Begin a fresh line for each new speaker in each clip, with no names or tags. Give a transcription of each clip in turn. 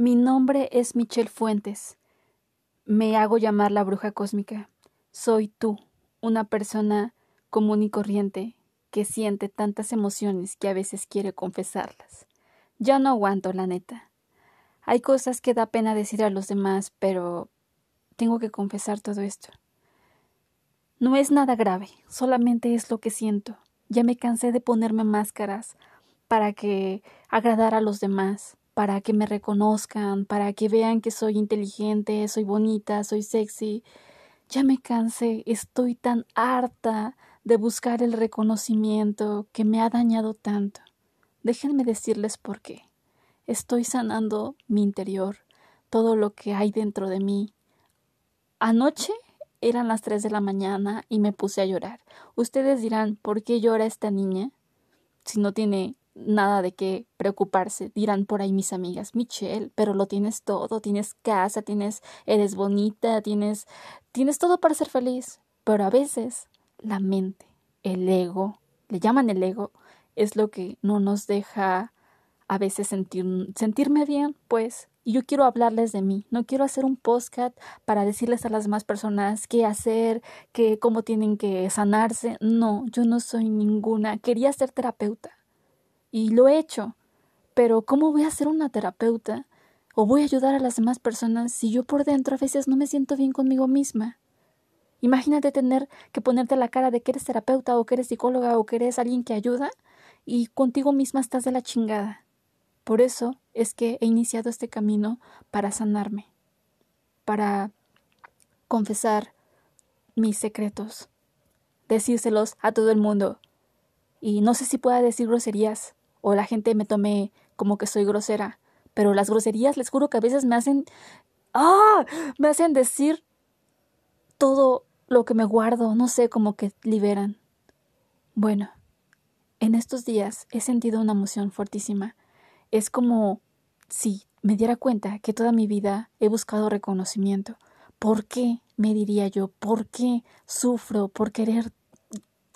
Mi nombre es Michelle Fuentes. Me hago llamar la bruja cósmica. Soy tú, una persona común y corriente que siente tantas emociones que a veces quiere confesarlas. Ya no aguanto, la neta. Hay cosas que da pena decir a los demás, pero tengo que confesar todo esto. No es nada grave, solamente es lo que siento. Ya me cansé de ponerme máscaras para que agradar a los demás, para que me reconozcan, para que vean que soy inteligente, soy bonita, soy sexy. Ya me cansé, estoy tan harta de buscar el reconocimiento que me ha dañado tanto. Déjenme decirles por qué. Estoy sanando mi interior, todo lo que hay dentro de mí. Anoche eran las tres de la mañana y me puse a llorar. Ustedes dirán, ¿por qué llora esta niña? Si no tiene nada de qué preocuparse, dirán por ahí mis amigas, Michelle, pero lo tienes todo, tienes casa, tienes, eres bonita, tienes, tienes todo para ser feliz, pero a veces la mente, el ego, le llaman el ego, es lo que no nos deja a veces sentir, sentirme bien, pues, y yo quiero hablarles de mí, no quiero hacer un postcat para decirles a las demás personas qué hacer, qué, cómo tienen que sanarse, no, yo no soy ninguna, quería ser terapeuta, y lo he hecho, pero ¿cómo voy a ser una terapeuta? ¿O voy a ayudar a las demás personas si yo por dentro a veces no me siento bien conmigo misma? Imagínate tener que ponerte la cara de que eres terapeuta o que eres psicóloga o que eres alguien que ayuda y contigo misma estás de la chingada. Por eso es que he iniciado este camino para sanarme, para confesar mis secretos, decírselos a todo el mundo. Y no sé si pueda decir groserías o la gente me tome como que soy grosera, pero las groserías les juro que a veces me hacen ¡ah! me hacen decir todo lo que me guardo, no sé, como que liberan. Bueno, en estos días he sentido una emoción fortísima. Es como si me diera cuenta que toda mi vida he buscado reconocimiento. ¿Por qué? me diría yo, ¿por qué sufro por querer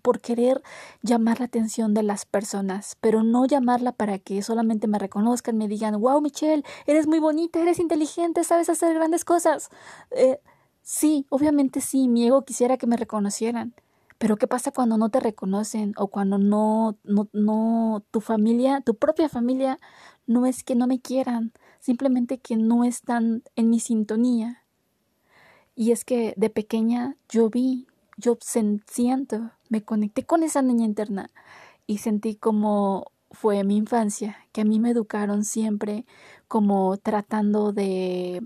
por querer llamar la atención de las personas, pero no llamarla para que solamente me reconozcan, me digan, wow, Michelle, eres muy bonita, eres inteligente, sabes hacer grandes cosas. Eh, Sí, obviamente sí, mi ego quisiera que me reconocieran. Pero ¿qué pasa cuando no te reconocen o cuando no, no, no, tu familia, tu propia familia, no es que no me quieran, simplemente que no están en mi sintonía? Y es que de pequeña yo vi, yo siento, me conecté con esa niña interna y sentí como fue mi infancia, que a mí me educaron siempre como tratando de,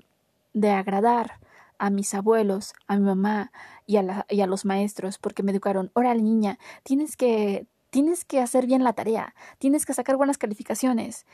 de agradar, a mis abuelos, a mi mamá y a, y a los maestros, porque me educaron, órale niña, tienes que, tienes que hacer bien la tarea, tienes que sacar buenas calificaciones.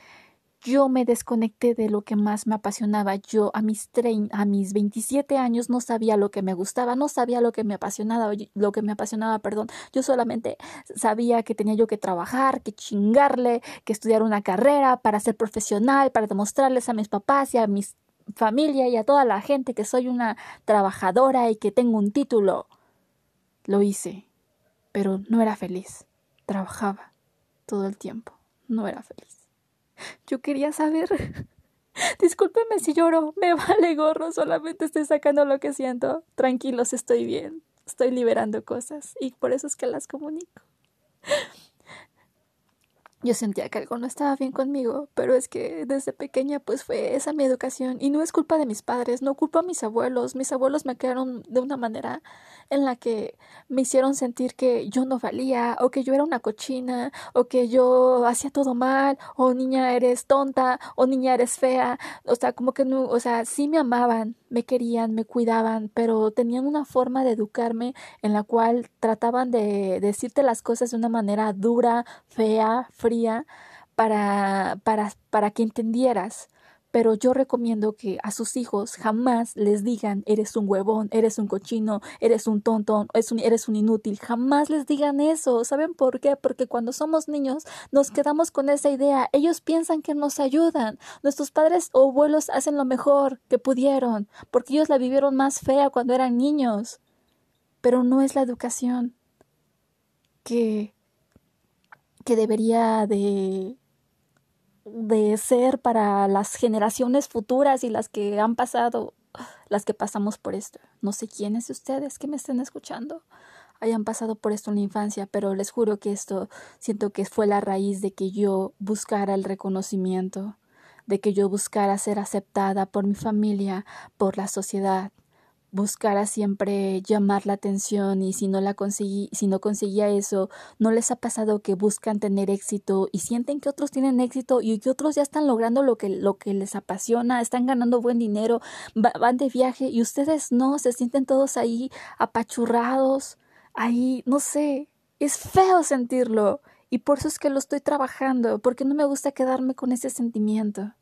Yo me desconecté de lo que más me apasionaba. Yo a mis, a mis 27 años no sabía lo que me gustaba, no sabía lo que me apasionaba, lo que me apasionaba, perdón. Yo solamente sabía que tenía yo que trabajar, que chingarle, que estudiar una carrera para ser profesional, para demostrarles a mis papás y a mis familia y a toda la gente que soy una trabajadora y que tengo un título. Lo hice, pero no era feliz. Trabajaba todo el tiempo. No era feliz. Yo quería saber. Discúlpeme si lloro. Me vale gorro. Solamente estoy sacando lo que siento. Tranquilos, estoy bien. Estoy liberando cosas y por eso es que las comunico. Yo sentía que algo no estaba bien conmigo, pero es que desde pequeña pues fue esa mi educación y no es culpa de mis padres, no culpa a mis abuelos, mis abuelos me crearon de una manera en la que me hicieron sentir que yo no valía o que yo era una cochina o que yo hacía todo mal o niña eres tonta o niña eres fea, o sea, como que no, o sea, sí me amaban, me querían, me cuidaban, pero tenían una forma de educarme en la cual trataban de decirte las cosas de una manera dura, fea, fría, para, para, para que entendieras. Pero yo recomiendo que a sus hijos jamás les digan eres un huevón, eres un cochino, eres un tonto, eres un, eres un inútil. Jamás les digan eso. ¿Saben por qué? Porque cuando somos niños nos quedamos con esa idea. Ellos piensan que nos ayudan. Nuestros padres o abuelos hacen lo mejor que pudieron, porque ellos la vivieron más fea cuando eran niños. Pero no es la educación que que debería de de ser para las generaciones futuras y las que han pasado, las que pasamos por esto. No sé quiénes de ustedes que me estén escuchando hayan pasado por esto en la infancia, pero les juro que esto siento que fue la raíz de que yo buscara el reconocimiento, de que yo buscara ser aceptada por mi familia, por la sociedad, buscara siempre llamar la atención y si no la conseguí, si no conseguía eso, no les ha pasado que buscan tener éxito y sienten que otros tienen éxito y que otros ya están logrando lo que, lo que les apasiona, están ganando buen dinero, van de viaje y ustedes no, se sienten todos ahí apachurrados, ahí, no sé, es feo sentirlo y por eso es que lo estoy trabajando, porque no me gusta quedarme con ese sentimiento,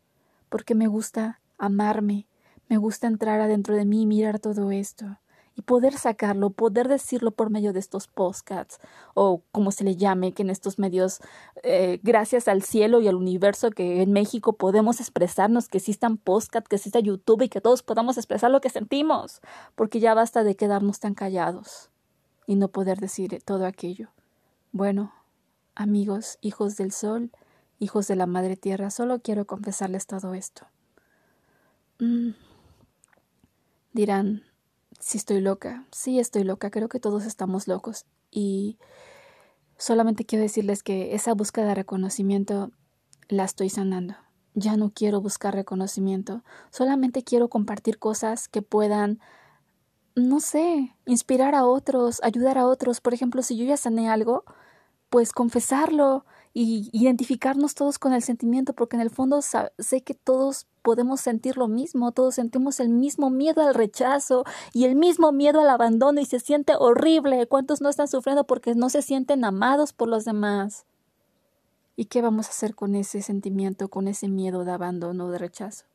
porque me gusta amarme, me gusta entrar adentro de mí y mirar todo esto y poder sacarlo, poder decirlo por medio de estos postcats o como se le llame, que en estos medios, eh, gracias al cielo y al universo que en México podemos expresarnos, que existan postcats, que exista YouTube y que todos podamos expresar lo que sentimos, porque ya basta de quedarnos tan callados y no poder decir todo aquello. Bueno, amigos, hijos del sol, hijos de la Madre Tierra, solo quiero confesarles todo esto. Mm. Dirán, si estoy loca, sí estoy loca, creo que todos estamos locos. Y solamente quiero decirles que esa búsqueda de reconocimiento la estoy sanando. Ya no quiero buscar reconocimiento, solamente quiero compartir cosas que puedan, no sé, inspirar a otros, ayudar a otros. Por ejemplo, si yo ya sané algo, pues confesarlo y identificarnos todos con el sentimiento, porque en el fondo sé que todos podemos sentir lo mismo, todos sentimos el mismo miedo al rechazo y el mismo miedo al abandono y se siente horrible. ¿Cuántos no están sufriendo porque no se sienten amados por los demás? ¿Y qué vamos a hacer con ese sentimiento, con ese miedo de abandono, de rechazo?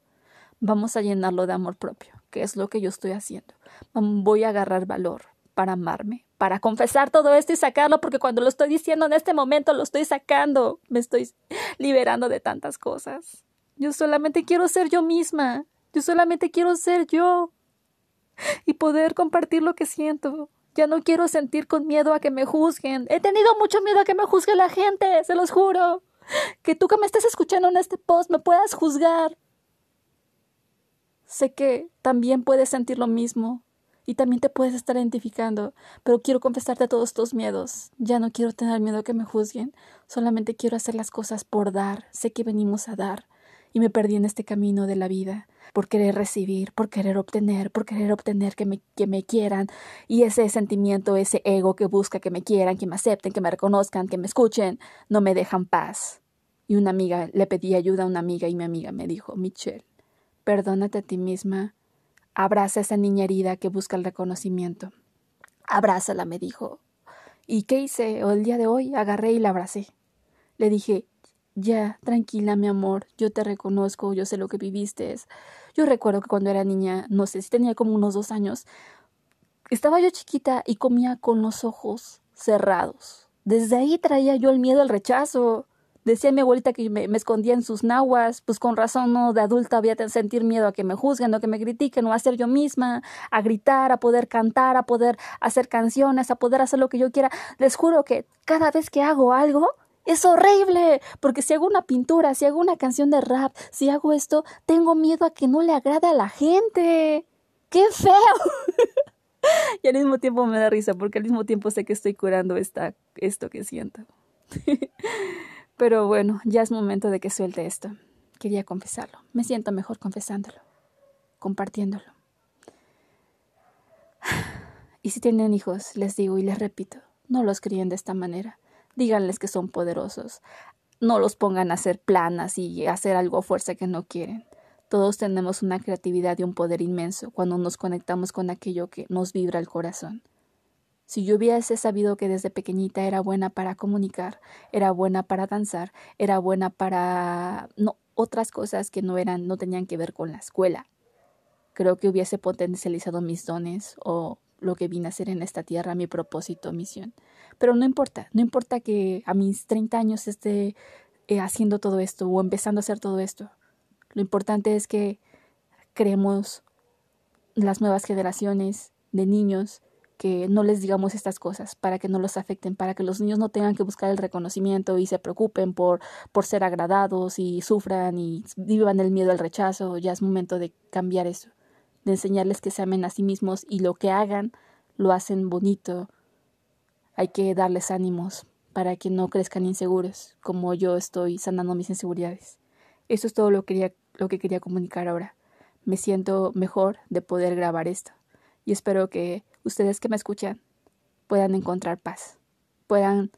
Vamos a llenarlo de amor propio, que es lo que yo estoy haciendo. Voy a agarrar valor para amarme, para confesar todo esto y sacarlo, porque cuando lo estoy diciendo en este momento lo estoy sacando, me estoy liberando de tantas cosas. Yo solamente quiero ser yo misma, yo solamente quiero ser yo y poder compartir lo que siento. Ya no quiero sentir con miedo a que me juzguen. He tenido mucho miedo a que me juzgue la gente, se los juro. Que tú que me estés escuchando en este post me puedas juzgar. Sé que también puedes sentir lo mismo y también te puedes estar identificando, pero quiero confesarte todos estos miedos. Ya no quiero tener miedo a que me juzguen, solamente quiero hacer las cosas por dar. Sé que venimos a dar y me perdí en este camino de la vida por querer recibir, por querer obtener, por querer obtener que me, que me quieran y ese sentimiento, ese ego que busca que me quieran, que me acepten, que me reconozcan, que me escuchen, no me dejan paz. Y una amiga le pedí ayuda a una amiga y mi amiga me dijo, Michelle, perdónate a ti misma Abraza a esa niña herida que busca el reconocimiento. Abrázala, me dijo. ¿Y qué hice? El día de hoy agarré y la abracé. Le dije, ya, tranquila, mi amor, yo te reconozco, yo sé lo que viviste. Yo recuerdo que cuando era niña, no sé si tenía como unos dos años, estaba yo chiquita y comía con los ojos cerrados. Desde ahí traía yo el miedo al rechazo. Decía mi abuelita que me, escondía en sus nahuas, pues con razón no de adulta había que sentir miedo a que me juzguen o que me critiquen o a ser yo misma, a gritar, a poder cantar, a poder hacer canciones, a poder hacer lo que yo quiera. Les juro que cada vez que hago algo, es horrible, porque si hago una pintura, si hago una canción de rap, si hago esto, tengo miedo a que no le agrade a la gente. ¡Qué feo! y al mismo tiempo me da risa, porque al mismo tiempo sé que estoy curando esta, esto que siento. Pero bueno, ya es momento de que suelte esto. Quería confesarlo. Me siento mejor confesándolo, compartiéndolo. Y si tienen hijos, les digo y les repito, no los críen de esta manera. Díganles que son poderosos. No los pongan a hacer planas y hacer algo a fuerza que no quieren. Todos tenemos una creatividad y un poder inmenso cuando nos conectamos con aquello que nos vibra el corazón. Si yo hubiese sabido que desde pequeñita era buena para comunicar, era buena para danzar, era buena para no otras cosas que no eran no tenían que ver con la escuela. Creo que hubiese potencializado mis dones o lo que vine a hacer en esta tierra, mi propósito, misión. Pero no importa, no importa que a mis 30 años esté eh, haciendo todo esto o empezando a hacer todo esto. Lo importante es que creemos las nuevas generaciones de niños que no les digamos estas cosas para que no los afecten, para que los niños no tengan que buscar el reconocimiento y se preocupen por, por ser agradados y sufran y vivan el miedo al rechazo. Ya es momento de cambiar eso, de enseñarles que se amen a sí mismos y lo que hagan lo hacen bonito. Hay que darles ánimos para que no crezcan inseguros, como yo estoy sanando mis inseguridades. Eso es todo lo que quería, lo que quería comunicar ahora. Me siento mejor de poder grabar esto y espero que ustedes que me escuchan puedan encontrar paz, puedan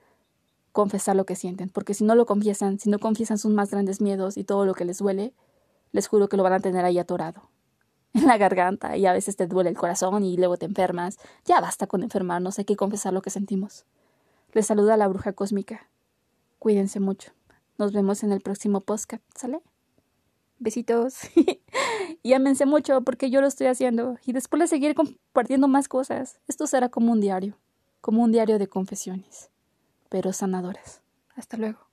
confesar lo que sienten, porque si no lo confiesan, si no confiesan sus más grandes miedos y todo lo que les duele, les juro que lo van a tener ahí atorado en la garganta y a veces te duele el corazón y luego te enfermas. Ya basta con enfermarnos, hay que confesar lo que sentimos. Les saluda la bruja cósmica. Cuídense mucho. Nos vemos en el próximo podcast, ¿sale? Besitos. y ámense mucho porque yo lo estoy haciendo. Y después de seguir compartiendo más cosas. Esto será como un diario. Como un diario de confesiones. Pero sanadoras. Hasta luego.